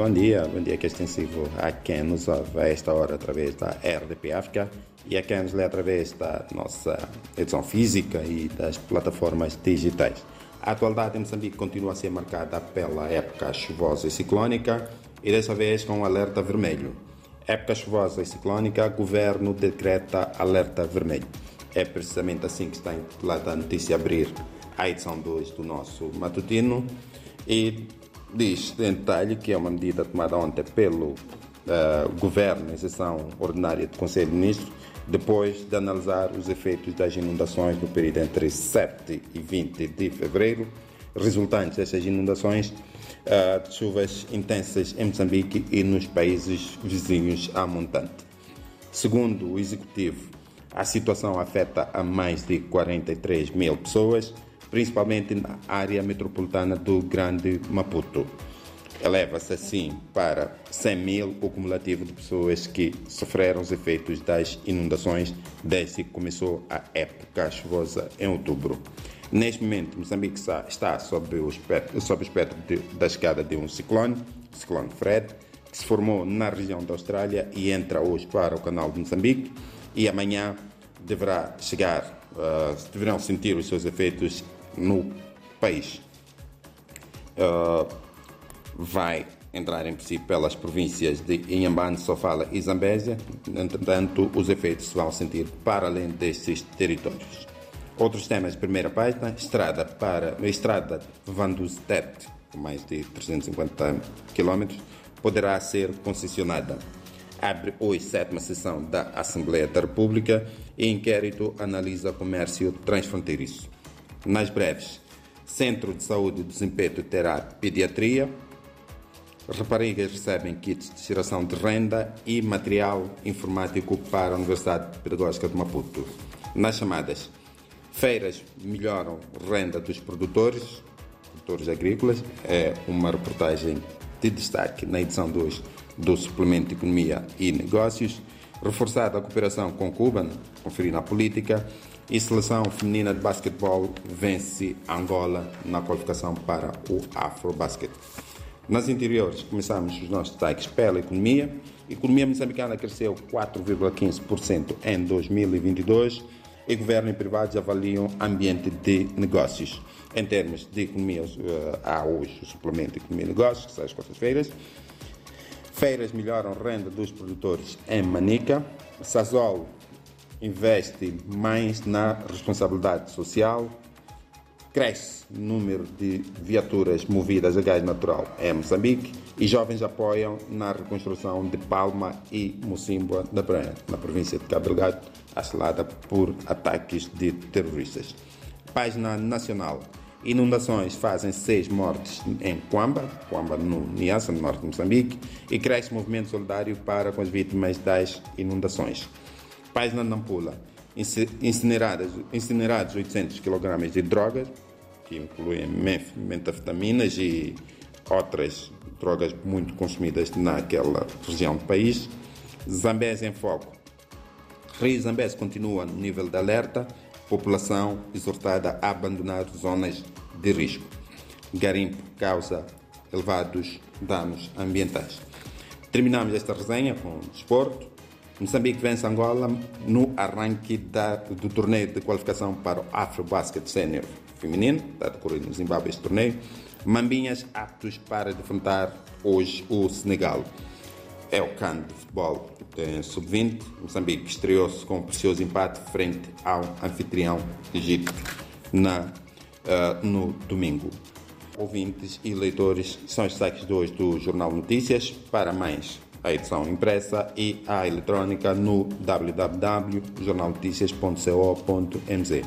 Bom dia, bom dia que é extensivo a quem nos ouve a esta hora através da RDP África e a quem nos lê através da nossa edição física e das plataformas digitais. A atualidade em Moçambique continua a ser marcada pela época chuvosa e ciclónica e dessa vez com um alerta vermelho. Época chuvosa e ciclónica, governo decreta alerta vermelho. É precisamente assim que está intitulada a notícia abrir a edição 2 do nosso matutino e diz em detalhe que é uma medida tomada ontem pelo uh, governo em sessão ordinária do Conselho de Ministros depois de analisar os efeitos das inundações no período entre 7 e 20 de fevereiro, resultantes dessas inundações uh, de chuvas intensas em Moçambique e nos países vizinhos à montante. Segundo o Executivo, a situação afeta a mais de 43 mil pessoas, principalmente na área metropolitana do Grande Maputo. Eleva-se assim para 100 mil o cumulativo de pessoas que sofreram os efeitos das inundações desde que começou a época chuvosa em outubro. Neste momento, Moçambique está sob o espectro, sob o espectro de, da chegada de um ciclone, o ciclone Fred, que se formou na região da Austrália e entra hoje para o canal de Moçambique e amanhã deverá chegar, uh, deverão sentir os seus efeitos no país. Uh, vai entrar em princípio pelas províncias de Inhambane, Sofala e Zambésia. Entretanto, os efeitos se vão sentir para além destes territórios. Outros temas de primeira página, estrada para estrada Vanduzet, com mais de 350 km, poderá ser concessionada. Abre hoje sétima sessão da Assembleia da República e inquérito analisa comércio transfronteiriço. Nas breves, Centro de Saúde do Desempenho terá pediatria, Raparigas recebem kits de geração de renda e material informático para a Universidade Pedagógica de Maputo. Nas chamadas feiras melhoram renda dos produtores, produtores agrícolas, é uma reportagem de destaque na edição 2 do Suplemento Economia e Negócios, reforçada a cooperação com Cuba, conferir na política, e seleção feminina de basquetebol vence Angola na qualificação para o Afrobasket. Nas interiores, começamos os nossos destaques pela economia. A economia moçambicana cresceu 4,15% em 2022 e governo e privados avaliam ambiente de negócios. Em termos de economia, eh, há hoje o suplemento de economia e negócios, que sai às quartas-feiras. Feiras melhoram renda dos produtores em Manica. Sazol investe mais na responsabilidade social Cresce o número de viaturas movidas a gás natural em Moçambique e jovens apoiam na reconstrução de Palma e Mocimboa da Praia, na província de Cabo Delgado, assolada por ataques de terroristas. Página nacional. Inundações fazem seis mortes em Quamba, Quamba no Niassa, no norte de Moçambique, e cresce movimento solidário para com as vítimas das inundações. Página Nampula incineradas, incinerados 800 kg de drogas, que incluem metafetaminas e outras drogas muito consumidas naquela região do país. Zambésia em foco. Rio Zambésia continua no nível de alerta, população exortada a abandonar zonas de risco. Garimpo causa elevados danos ambientais. Terminamos esta resenha com desporto. Moçambique vence Angola no arranque da, do torneio de qualificação para o Afrobasket Senior feminino, está a decorrer no Zimbábue este torneio. Mambinhas aptos para defrontar hoje o Senegal. É o CAN de futebol sub-20. Moçambique estreou-se com um precioso empate frente ao anfitrião Egito na, uh, no domingo. Ouvintes e leitores, são os destaques de hoje do Jornal Notícias. Para mais a edição impressa e a eletrônica no www.jornalnoticias.co.mz.